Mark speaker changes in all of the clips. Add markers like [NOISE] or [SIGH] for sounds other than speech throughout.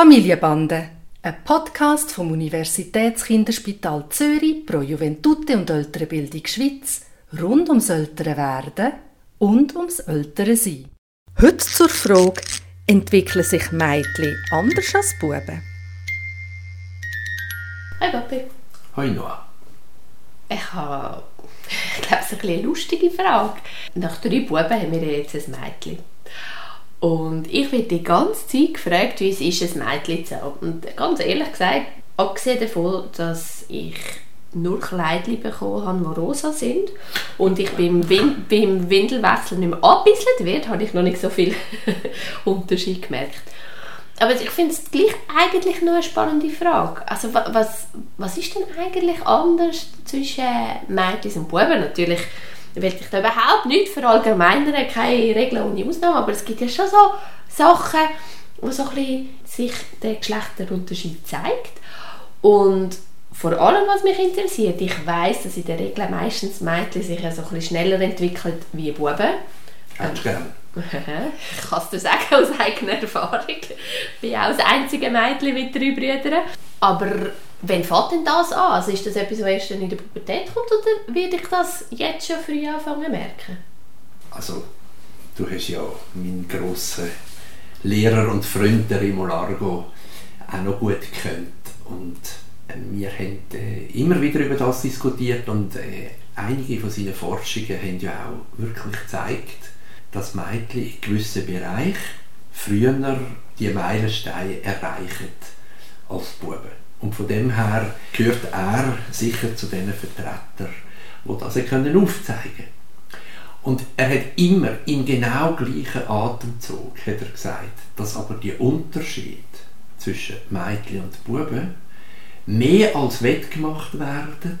Speaker 1: Familienbande, ein Podcast vom Universitätskinderspital Zürich pro Juventute und ältere Bildung Schweiz rund ums ältere Werden und ums ältere Sein. Heute zur Frage, entwickeln sich Mädchen anders als Buben?
Speaker 2: Hi Papi.
Speaker 3: Hoi Noah.
Speaker 2: Ich habe, ich glaube, es ist eine lustige Frage. Nach drei Buben haben wir jetzt ein Mädchen. Und ich werde die ganze Zeit gefragt, wie es ist, ein Mädchen zu haben. Und ganz ehrlich gesagt, abgesehen davon, dass ich nur Kleidchen bekommen habe, die rosa sind und ich beim, Win beim Windelwechsel nicht mehr abgebisselt wird, habe ich noch nicht so viel [LAUGHS] Unterschied gemerkt. Aber ich finde es gleich eigentlich noch eine spannende Frage. Also was, was ist denn eigentlich anders zwischen Mädchen und Buben? Natürlich will ich da überhaupt nicht verallgemeinern, keine Regeln ohne Ausnahme, aber es gibt ja schon so Sachen, wo so ein bisschen sich der Geschlechterunterschied zeigt. Und vor allem, was mich interessiert, ich weiß, dass in der Regel meistens Mädchen sich ja so ein bisschen schneller entwickelt wie Buben.
Speaker 3: Hättest du gern? [LAUGHS]
Speaker 2: ich kann es dir sagen aus eigener Erfahrung. Ich bin auch das einzige Mädchen mit drei Brüdern. Aber wann fängt denn das an? Also ist das etwas, was erst in der Pubertät kommt oder werde ich das jetzt schon früh anfangen zu merken?
Speaker 3: Also, du hast ja meinen grossen Lehrer und Freund, der Remo auch noch gut gekannt. Und äh, wir haben äh, immer wieder über das diskutiert und äh, einige von seinen Forschungen haben ja auch wirklich gezeigt, dass Mädchen in gewissen Bereichen früher die Meilensteine erreichen als Buben. Und von dem her gehört er sicher zu den Vertretern, die das können aufzeigen können. Und er hat immer im genau gleichen Atemzug hat er gesagt, dass aber die Unterschied zwischen Mädchen und Buben mehr als wettgemacht werden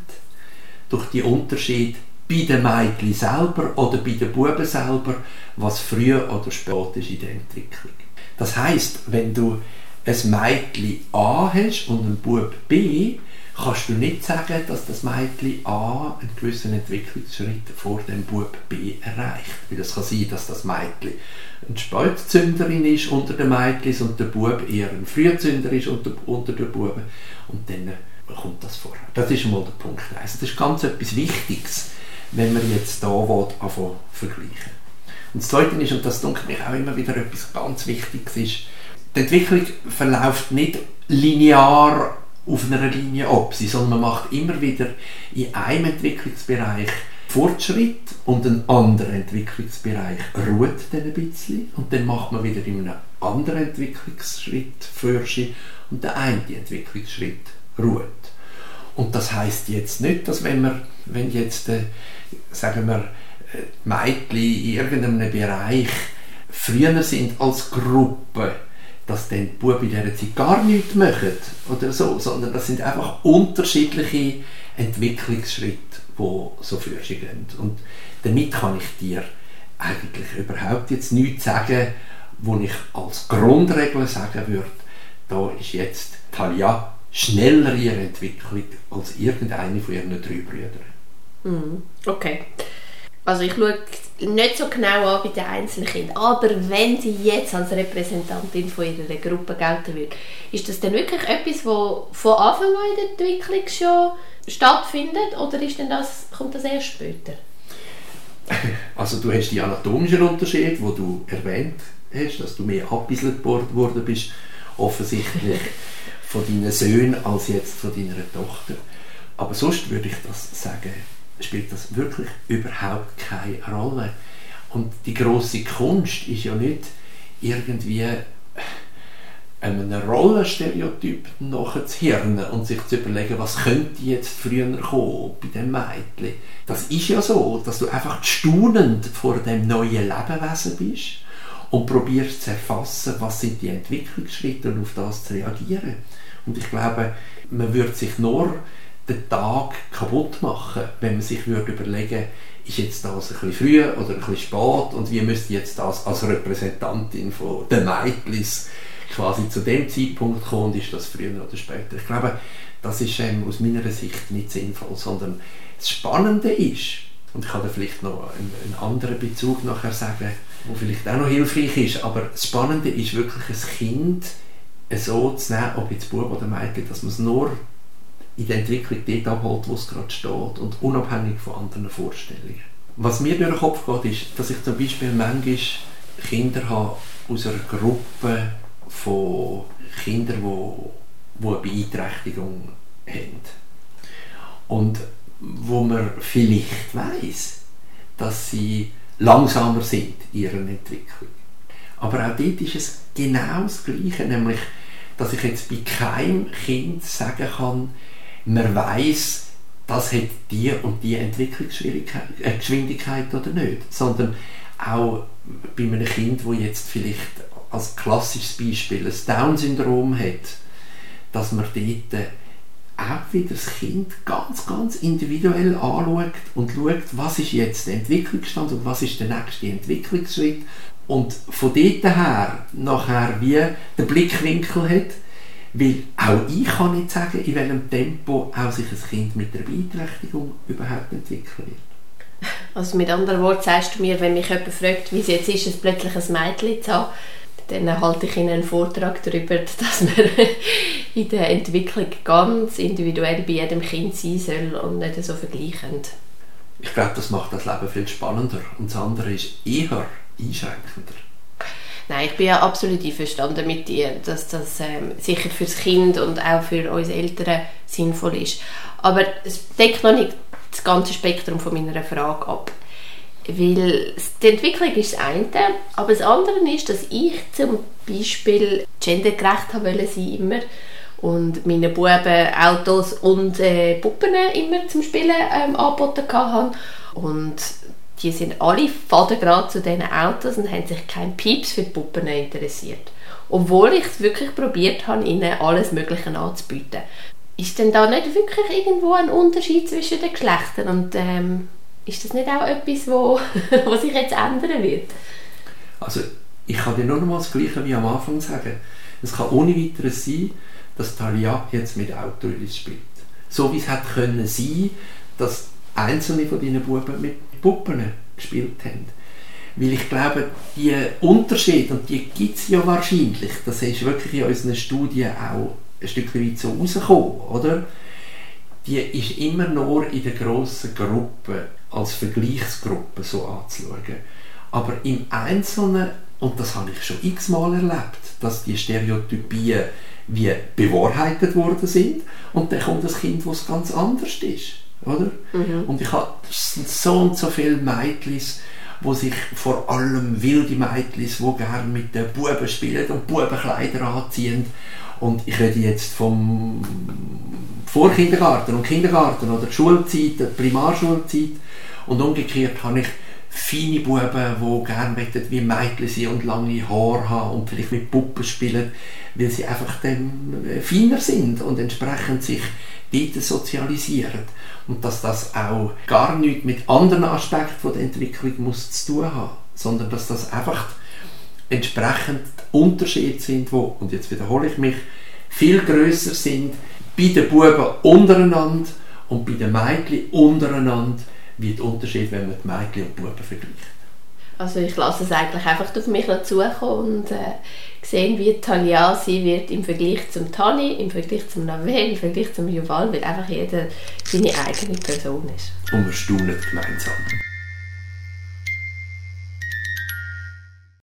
Speaker 3: durch die Unterschied bei den Mädchen selber oder bei den Buben selber, was früher oder spät ist in der Entwicklung. Das heißt, wenn du ein Mädchen A hast und ein Bub B, kannst du nicht sagen, dass das Mädchen A einen gewissen Entwicklungsschritt vor dem Bub B erreicht. Weil es kann sein, dass das Mädchen eine Spätzünderin ist unter den Mädchen und der Bub eher ein Frühzünder ist unter, unter den Buben. Und dann kommt das vor. Das ist mal der Punkt 1. Das ist ganz etwas Wichtiges, wenn man jetzt hier anfangen vergleichen. Und das Zweite ist, und das denke ich auch immer wieder etwas ganz Wichtiges ist, die Entwicklung verläuft nicht linear auf einer Linie ab, sondern man macht immer wieder in einem Entwicklungsbereich Fortschritt und ein anderer Entwicklungsbereich ruht dann ein bisschen und dann macht man wieder in einem anderen Entwicklungsschritt Forschung und der eine Entwicklungsschritt ruht. Und das heißt jetzt nicht, dass wenn wir, wenn jetzt, äh, sagen wir, äh, Mädchen in irgendeinem Bereich früher sind als Gruppe, dass dann die Buben in dieser Zeit gar nichts machen oder so, sondern das sind einfach unterschiedliche Entwicklungsschritte, die so für sich gehen. Und damit kann ich dir eigentlich überhaupt jetzt nichts sagen, wo ich als Grundregel sagen würde, da ist jetzt Talia schneller in ihrer Entwicklung als irgendeine von ihren drei Brüdern.
Speaker 2: Mhm. Okay. Also ich schaue nicht so genau an bei den einzelnen Kindern, aber wenn sie jetzt als Repräsentantin von ihrer Gruppe gelten würde, ist das dann wirklich etwas, wo von Anfang an in der Entwicklung schon stattfindet oder ist denn das, kommt das erst später?
Speaker 3: Also du hast die anatomischen Unterschiede, wo du erwähnt hast, dass du mehr abbieselt worden bist, offensichtlich von deinen Söhnen als jetzt von deiner Tochter. Aber sonst würde ich das sagen, spielt das wirklich überhaupt keine Rolle. Und die große Kunst ist ja nicht irgendwie einem Rollenstereotyp nachher zu hirnen und sich zu überlegen, was könnte jetzt früher kommen bei dem Mädchen. Das ist ja so, dass du einfach staunend vor dem neuen Lebewesen bist und probierst zu erfassen, was sind die Entwicklungsschritte und auf das zu reagieren. Und ich glaube, man würde sich nur den Tag kaputt machen, wenn man sich würde überlegen ist jetzt das ein bisschen früh oder ein bisschen spät und wie müsste jetzt das als Repräsentantin von den Mädchen quasi zu dem Zeitpunkt kommen und ist das früher oder später. Ich glaube, das ist ähm, aus meiner Sicht nicht sinnvoll, sondern das Spannende ist, und ich kann da vielleicht noch einen, einen anderen Bezug nachher sagen, wo vielleicht auch noch hilfreich ist, aber das Spannende ist wirklich, ein Kind so zu nehmen, ob jetzt Bub oder Mädchen, dass man es nur in der Entwicklung dort abholt, wo es gerade steht und unabhängig von anderen Vorstellungen. Was mir durch den Kopf geht, ist, dass ich zum Beispiel manchmal Kinder habe aus einer Gruppe von Kindern, die, die eine Beeinträchtigung haben. Und wo man vielleicht weiß, dass sie langsamer sind in ihrer Entwicklung. Aber auch dort ist es genau das Gleiche, nämlich, dass ich jetzt bei keinem Kind sagen kann, man weiß, das hat die und die Entwicklungsgeschwindigkeit äh, oder nicht, sondern auch bei einem Kind, wo jetzt vielleicht als klassisches Beispiel ein Down-Syndrom hat, dass man dort auch wieder das Kind ganz, ganz individuell anschaut und schaut, was ist jetzt der Entwicklungsstand und was ist der nächste Entwicklungsschritt. Und von dort her nachher wie den Blickwinkel hat, weil auch ich kann nicht sagen, in welchem Tempo auch sich ein Kind mit der Beeinträchtigung überhaupt entwickeln wird.
Speaker 2: Also mit anderen Worten sagst du mir, wenn mich jemand fragt, wie es jetzt ist, es plötzlich ein Mädchen zu haben, dann halte ich Ihnen einen Vortrag darüber, [LAUGHS] dass man in der Entwicklung ganz individuell bei jedem Kind sein soll und nicht so vergleichend.
Speaker 3: Ich glaube, das macht das Leben viel spannender und das andere ist eher einschränkender.
Speaker 2: Nein, ich bin ja absolut einverstanden mit dir, dass das ähm, sicher das Kind und auch für uns Eltern sinnvoll ist. Aber es deckt noch nicht das ganze Spektrum von meiner Frage ab. Weil die Entwicklung ist das eine, aber das andere ist, dass ich zum Beispiel gendergerecht haben wollte sein immer und meine Buben Autos und äh, Puppen immer zum Spielen ähm, angeboten haben und die sind alle gerade zu diesen Autos und haben sich kein Pieps für die Puppen interessiert. Obwohl ich es wirklich probiert habe, ihnen alles Mögliche anzubieten. Ist denn da nicht wirklich irgendwo ein Unterschied zwischen den Geschlechtern und ähm, ist das nicht auch etwas, wo, [LAUGHS] wo sich jetzt ändern wird?
Speaker 3: Also ich kann dir nur noch mal das Gleiche wie am Anfang sagen. Es kann ohne weiteres sein, dass Talia jetzt mit Autorollis spielt. So wie es hätte können sein, dass einzelne von deinen Buben mit Puppen gespielt haben. Weil ich glaube, die Unterschiede, und die gibt es ja wahrscheinlich, das ist wirklich in unseren Studien auch ein Stück weit so rausgekommen, oder? Die ist immer nur in der grossen Gruppe als Vergleichsgruppe so anzuschauen. Aber im Einzelnen, und das habe ich schon x-mal erlebt, dass die Stereotypien wie bewahrheitet worden sind und dann kommt das Kind, was ganz anders ist. Oder? Mhm. Und ich habe so und so viele Mädchen, wo sich vor allem wilde Mädchen, die gerne mit den Buben spielen und Bubenkleider anziehen. Und ich rede jetzt vom Vorkindergarten und Kindergarten oder die Schulzeit, die Primarschulzeit. Und umgekehrt habe ich feine Buben, die gerne wie Mädchen sind und lange Haare haben und vielleicht mit Puppen spielen, weil sie einfach dann äh, feiner sind und entsprechend sich dort sozialisieren. Und dass das auch gar nichts mit anderen Aspekten der Entwicklung muss zu tun haben, sondern dass das einfach entsprechend Unterschiede sind, wo, und jetzt wiederhole ich mich, viel größer sind bei den Buben untereinander und bei den Mädchen untereinander, wie der Unterschied, wenn man die Mädchen und die Buben vergleicht.
Speaker 2: Also ich lasse es eigentlich einfach auf mich zukommen und äh, sehen, wie Talia sie wird im Vergleich zum Tani, im Vergleich zum Navel, im Vergleich zum Juval, weil einfach jeder seine eigene Person ist.
Speaker 3: Und wir staunen gemeinsam.